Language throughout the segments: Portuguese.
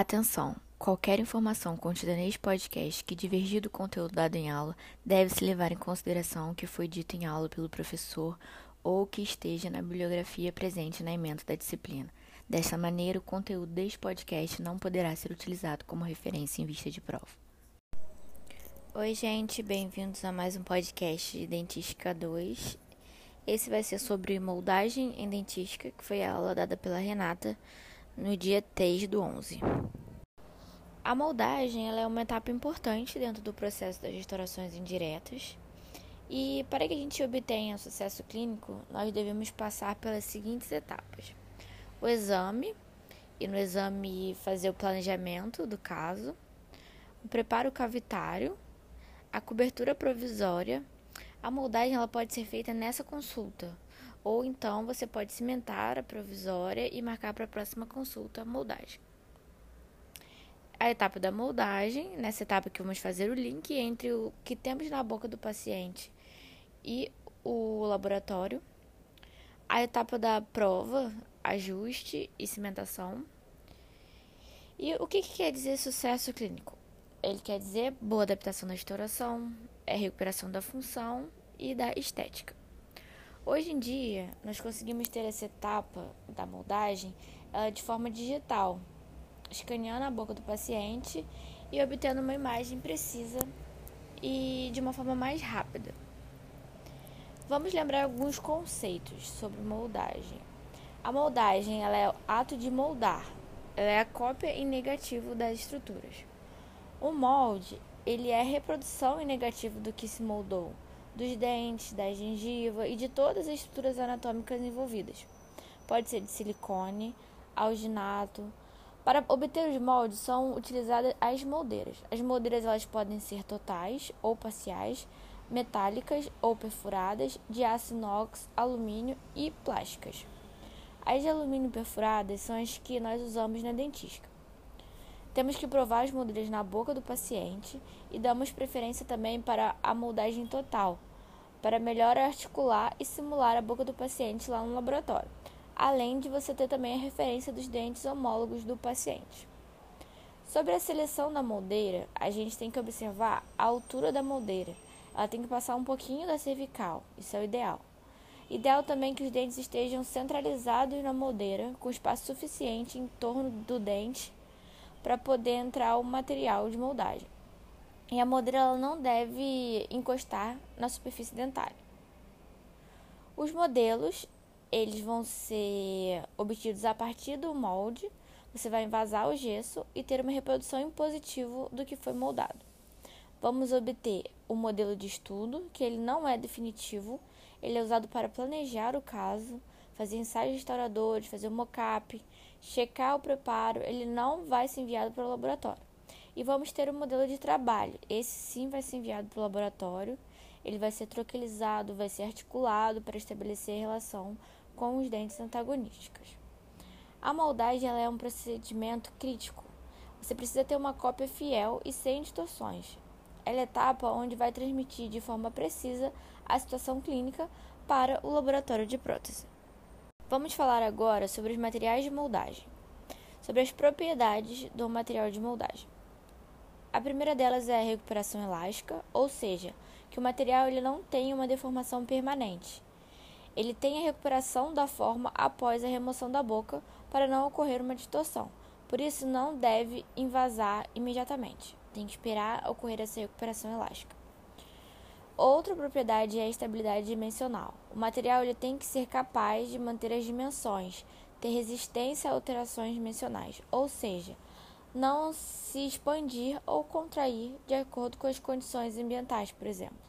Atenção! Qualquer informação contida neste podcast que divergir do conteúdo dado em aula deve-se levar em consideração o que foi dito em aula pelo professor ou que esteja na bibliografia presente na emenda da disciplina. Desta maneira, o conteúdo deste podcast não poderá ser utilizado como referência em vista de prova. Oi, gente, bem-vindos a mais um podcast de Dentística 2. Esse vai ser sobre moldagem em dentística, que foi a aula dada pela Renata no dia 3 do 11. A moldagem é uma etapa importante dentro do processo das restaurações indiretas. E para que a gente obtenha sucesso clínico, nós devemos passar pelas seguintes etapas: o exame, e no exame fazer o planejamento do caso, o preparo cavitário, a cobertura provisória. A moldagem ela pode ser feita nessa consulta, ou então você pode cimentar a provisória e marcar para a próxima consulta a moldagem a etapa da moldagem, nessa etapa que vamos fazer o link entre o que temos na boca do paciente e o laboratório, a etapa da prova, ajuste e cimentação. E o que, que quer dizer sucesso clínico? Ele quer dizer boa adaptação da restauração, é recuperação da função e da estética. Hoje em dia, nós conseguimos ter essa etapa da moldagem uh, de forma digital, escaneando a boca do paciente e obtendo uma imagem precisa e de uma forma mais rápida. Vamos lembrar alguns conceitos sobre moldagem. A moldagem ela é o ato de moldar, ela é a cópia em negativo das estruturas. O molde ele é a reprodução em negativo do que se moldou, dos dentes, da gengiva e de todas as estruturas anatômicas envolvidas. Pode ser de silicone, alginato, para obter os moldes são utilizadas as moldeiras. As moldeiras elas podem ser totais ou parciais, metálicas ou perfuradas, de aço inox, alumínio e plásticas. As de alumínio perfuradas são as que nós usamos na dentística. Temos que provar as moldeiras na boca do paciente e damos preferência também para a moldagem total, para melhor articular e simular a boca do paciente lá no laboratório além de você ter também a referência dos dentes homólogos do paciente. Sobre a seleção da moldeira, a gente tem que observar a altura da moldeira. Ela tem que passar um pouquinho da cervical, isso é o ideal. Ideal também que os dentes estejam centralizados na moldeira, com espaço suficiente em torno do dente para poder entrar o material de moldagem. E a ela não deve encostar na superfície dentária. Os modelos eles vão ser obtidos a partir do molde. Você vai envasar o gesso e ter uma reprodução em positivo do que foi moldado. Vamos obter o modelo de estudo, que ele não é definitivo, ele é usado para planejar o caso, fazer ensaios restauradores, fazer o mock-up, checar o preparo, ele não vai ser enviado para o laboratório. E vamos ter o modelo de trabalho, esse sim vai ser enviado para o laboratório, ele vai ser troquelizado, vai ser articulado para estabelecer relação com os dentes antagonísticos. A moldagem é um procedimento crítico. Você precisa ter uma cópia fiel e sem distorções. Ela é a etapa onde vai transmitir de forma precisa a situação clínica para o laboratório de prótese. Vamos falar agora sobre os materiais de moldagem, sobre as propriedades do material de moldagem. A primeira delas é a recuperação elástica, ou seja, que o material ele não tem uma deformação permanente ele tem a recuperação da forma após a remoção da boca para não ocorrer uma distorção. Por isso, não deve invasar imediatamente. Tem que esperar ocorrer essa recuperação elástica. Outra propriedade é a estabilidade dimensional. O material ele tem que ser capaz de manter as dimensões, ter resistência a alterações dimensionais, ou seja, não se expandir ou contrair de acordo com as condições ambientais, por exemplo.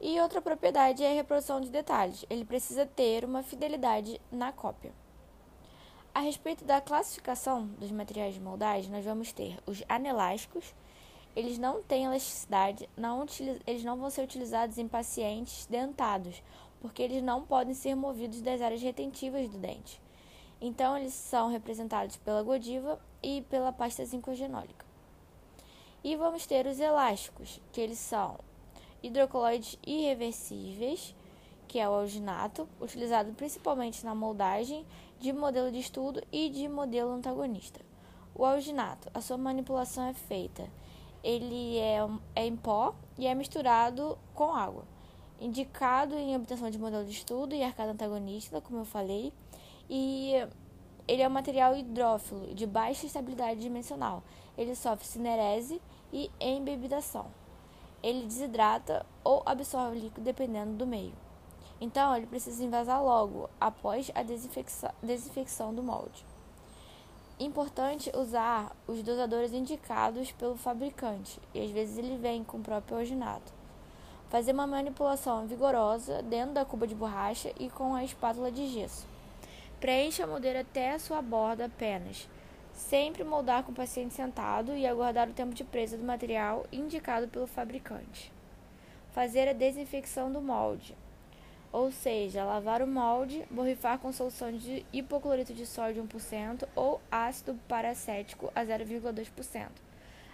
E outra propriedade é a reprodução de detalhes. Ele precisa ter uma fidelidade na cópia. A respeito da classificação dos materiais de moldagem, nós vamos ter os anelásticos. Eles não têm elasticidade, não eles não vão ser utilizados em pacientes dentados, porque eles não podem ser movidos das áreas retentivas do dente. Então, eles são representados pela godiva e pela pasta zincogenólica. E vamos ter os elásticos, que eles são hidrocoloides irreversíveis, que é o alginato, utilizado principalmente na moldagem de modelo de estudo e de modelo antagonista. O alginato, a sua manipulação é feita. Ele é, é em pó e é misturado com água. Indicado em obtenção de modelo de estudo e arcada antagonista, como eu falei, e ele é um material hidrófilo de baixa estabilidade dimensional. Ele sofre cinerese e embebidação. Ele desidrata ou absorve líquido dependendo do meio. Então, ele precisa invasar logo após a desinfecção, desinfecção do molde. Importante usar os dosadores indicados pelo fabricante, e às vezes ele vem com o próprio alginato. Fazer uma manipulação vigorosa dentro da cuba de borracha e com a espátula de gesso. Preencha a moldeira até a sua borda apenas. Sempre moldar com o paciente sentado e aguardar o tempo de presa do material indicado pelo fabricante. Fazer a desinfecção do molde ou seja, lavar o molde, borrifar com solução de hipoclorito de sódio 1% ou ácido paracético a 0,2%.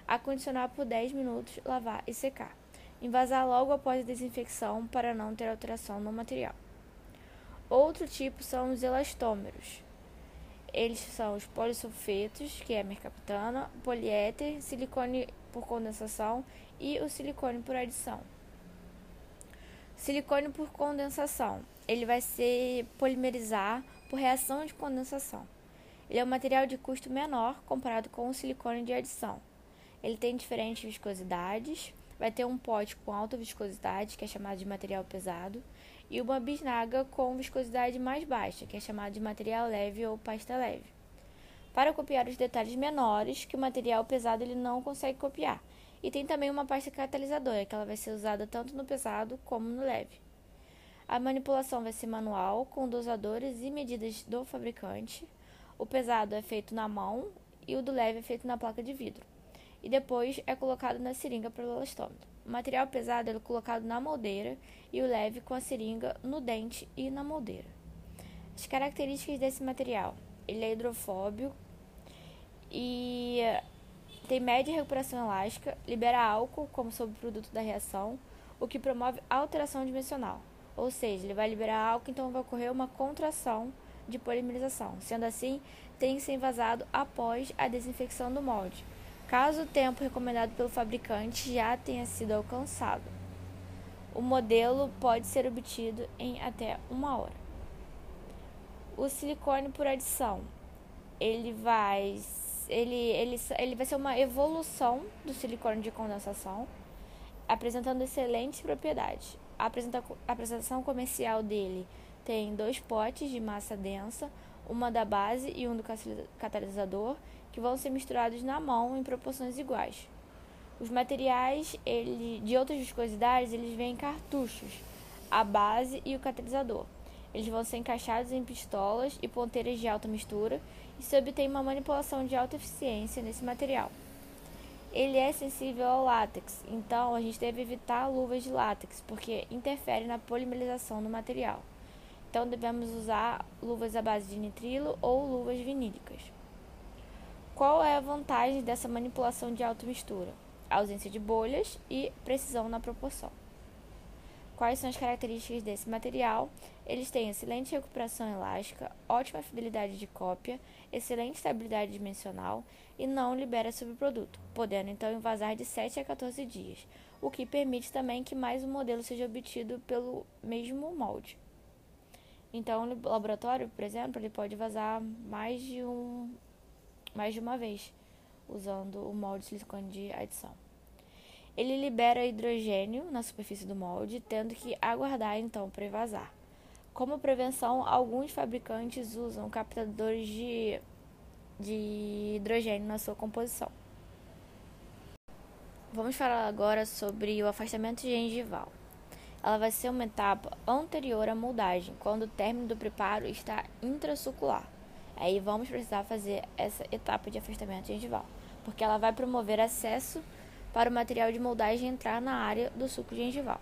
Acondicionar por 10 minutos, lavar e secar. Envasar logo após a desinfecção para não ter alteração no material. Outro tipo são os elastômeros. Eles são os polissulfetos, que é mercaptana, poliéter, silicone por condensação e o silicone por adição. Silicone por condensação. Ele vai se polimerizar por reação de condensação. Ele é um material de custo menor comparado com o silicone de adição. Ele tem diferentes viscosidades, vai ter um pote com alta viscosidade, que é chamado de material pesado, e uma bisnaga com viscosidade mais baixa, que é chamado de material leve ou pasta leve. Para copiar os detalhes menores que o material pesado ele não consegue copiar, e tem também uma pasta catalisadora, que ela vai ser usada tanto no pesado como no leve. A manipulação vai ser manual, com dosadores e medidas do fabricante. O pesado é feito na mão e o do leve é feito na placa de vidro. E depois é colocado na seringa para o elastômetro. O material pesado é colocado na moldeira e o leve com a seringa no dente e na moldeira. As características desse material: ele é hidrofóbico e tem média recuperação elástica, libera álcool como subproduto da reação, o que promove alteração dimensional. Ou seja, ele vai liberar álcool, então vai ocorrer uma contração de polimerização. Sendo assim, tem que ser envasado após a desinfecção do molde, caso o tempo recomendado pelo fabricante já tenha sido alcançado. O modelo pode ser obtido em até uma hora. O silicone por adição, ele vai ele, ele, ele vai ser uma evolução do silicone de condensação, apresentando excelentes propriedades. A, apresentação comercial dele tem dois potes de massa densa, uma da base e um do catalisador, que vão ser misturados na mão em proporções iguais. Os materiais ele, de outras viscosidades eles vêm em cartuchos, a base e o catalisador. Eles vão ser encaixados em pistolas e ponteiras de alta mistura e se obtém uma manipulação de alta eficiência nesse material. Ele é sensível ao látex, então a gente deve evitar luvas de látex, porque interfere na polimerização do material. Então devemos usar luvas à base de nitrilo ou luvas vinílicas. Qual é a vantagem dessa manipulação de alta mistura? A ausência de bolhas e precisão na proporção. Quais são as características desse material? Eles têm excelente recuperação elástica, ótima fidelidade de cópia, excelente estabilidade dimensional e não libera subproduto, podendo então invasar de 7 a 14 dias, o que permite também que mais um modelo seja obtido pelo mesmo molde. Então, o laboratório, por exemplo, ele pode vazar mais de um mais de uma vez usando o molde de silicone de adição. Ele libera hidrogênio na superfície do molde, tendo que aguardar então para vazar. Como prevenção, alguns fabricantes usam captadores de, de hidrogênio na sua composição. Vamos falar agora sobre o afastamento gengival. Ela vai ser uma etapa anterior à moldagem, quando o término do preparo está intrasucular. Aí vamos precisar fazer essa etapa de afastamento gengival, porque ela vai promover acesso para o material de moldagem entrar na área do suco gengival.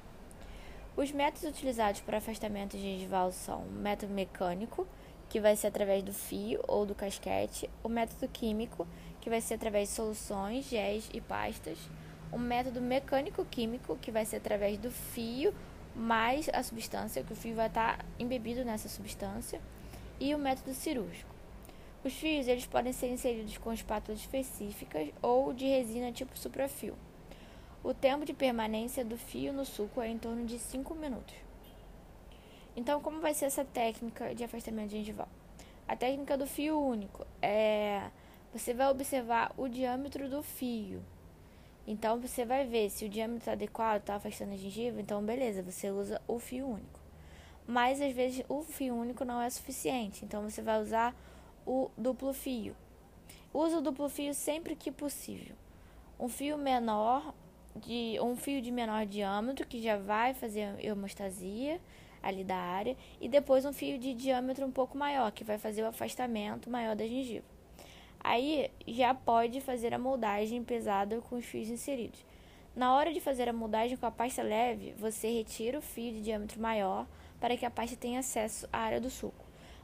Os métodos utilizados para afastamento gengival são o método mecânico, que vai ser através do fio ou do casquete, o método químico, que vai ser através de soluções, géis e pastas, o método mecânico-químico, que vai ser através do fio mais a substância, que o fio vai estar embebido nessa substância, e o método cirúrgico. Os fios eles podem ser inseridos com espátulas específicas ou de resina tipo suprafio. O tempo de permanência do fio no suco é em torno de 5 minutos. Então, como vai ser essa técnica de afastamento gengival? A técnica do fio único é você vai observar o diâmetro do fio. Então, você vai ver se o diâmetro está adequado, está afastando a gengiva. Então, beleza, você usa o fio único. Mas, às vezes, o fio único não é suficiente. Então, você vai usar o duplo fio. Use o duplo fio sempre que possível. Um fio menor, de um fio de menor diâmetro, que já vai fazer hemostasia ali da área. E depois um fio de diâmetro um pouco maior, que vai fazer o afastamento maior da gengiva. Aí já pode fazer a moldagem pesada com os fios inseridos. Na hora de fazer a moldagem com a pasta leve, você retira o fio de diâmetro maior para que a pasta tenha acesso à área do suco.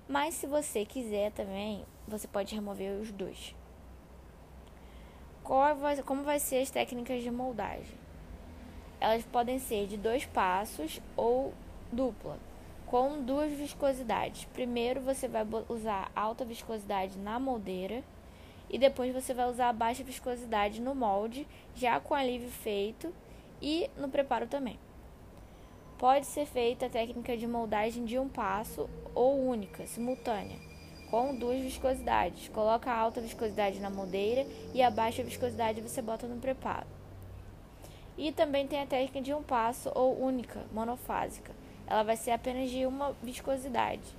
Mas se você quiser também, você pode remover os dois. Vai, como vai ser as técnicas de moldagem? Elas podem ser de dois passos ou dupla, com duas viscosidades. Primeiro você vai usar alta viscosidade na moldeira e depois você vai usar baixa viscosidade no molde, já com alívio feito e no preparo também. Pode ser feita a técnica de moldagem de um passo ou única, simultânea, com duas viscosidades. Coloca a alta viscosidade na moldeira e a baixa viscosidade você bota no preparo. E também tem a técnica de um passo ou única, monofásica. Ela vai ser apenas de uma viscosidade.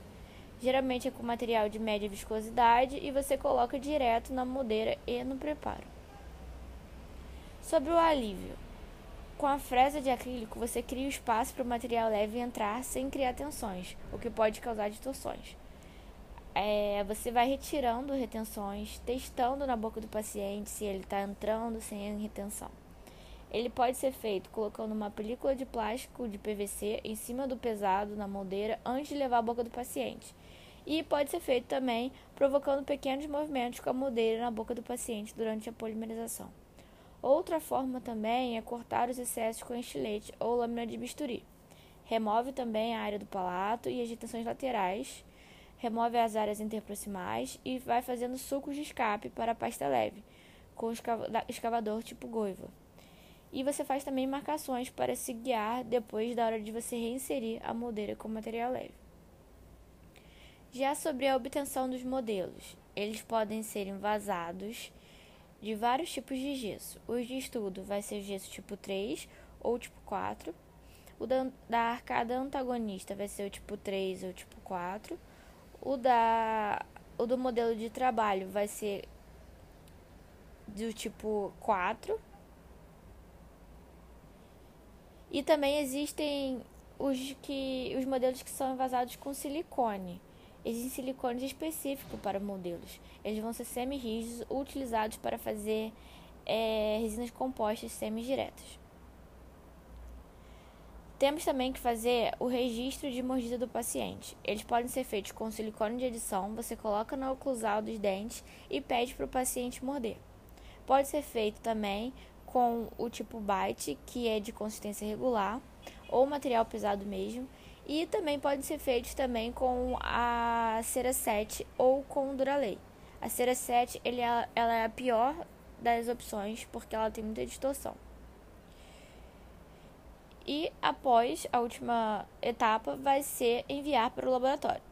Geralmente é com material de média viscosidade e você coloca direto na moldeira e no preparo. Sobre o alívio. Com a fresa de acrílico, você cria o espaço para o material leve entrar sem criar tensões, o que pode causar distorções. É, você vai retirando retenções, testando na boca do paciente se ele está entrando sem retenção. Ele pode ser feito colocando uma película de plástico de PVC em cima do pesado na moldeira antes de levar à boca do paciente e pode ser feito também provocando pequenos movimentos com a moldeira na boca do paciente durante a polimerização. Outra forma também é cortar os excessos com estilete ou lâmina de bisturi. Remove também a área do palato e as retenções laterais, remove as áreas interproximais e vai fazendo sucos de escape para a pasta leve, com escavador tipo goiva. E você faz também marcações para se guiar depois da hora de você reinserir a moldeira com material leve. Já sobre a obtenção dos modelos, eles podem ser envasados de vários tipos de gesso. Os de estudo vai ser gesso tipo 3 ou tipo 4. O da, da arcada antagonista vai ser o tipo 3 ou tipo 4. O, da, o do modelo de trabalho vai ser do tipo 4. E também existem os, que, os modelos que são envasados com silicone. Existem silicones específicos para modelos. Eles vão ser semi-rígidos, utilizados para fazer é, resinas compostas semi-diretas. Temos também que fazer o registro de mordida do paciente. Eles podem ser feitos com silicone de adição, você coloca na oclusal dos dentes e pede para o paciente morder. Pode ser feito também com o tipo bite, que é de consistência regular, ou material pesado mesmo, e também podem ser feitos também com a cera 7 ou com o Duralei. A cera 7 ele é, ela é a pior das opções porque ela tem muita distorção. E após a última etapa vai ser enviar para o laboratório.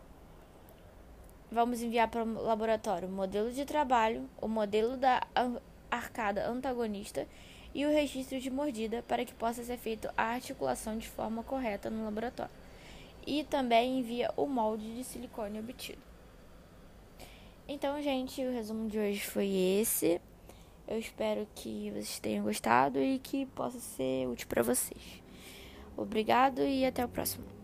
Vamos enviar para o laboratório o modelo de trabalho, o modelo da arcada antagonista e o registro de mordida para que possa ser feita a articulação de forma correta no laboratório e também envia o molde de silicone obtido. Então, gente, o resumo de hoje foi esse. Eu espero que vocês tenham gostado e que possa ser útil para vocês. Obrigado e até o próximo.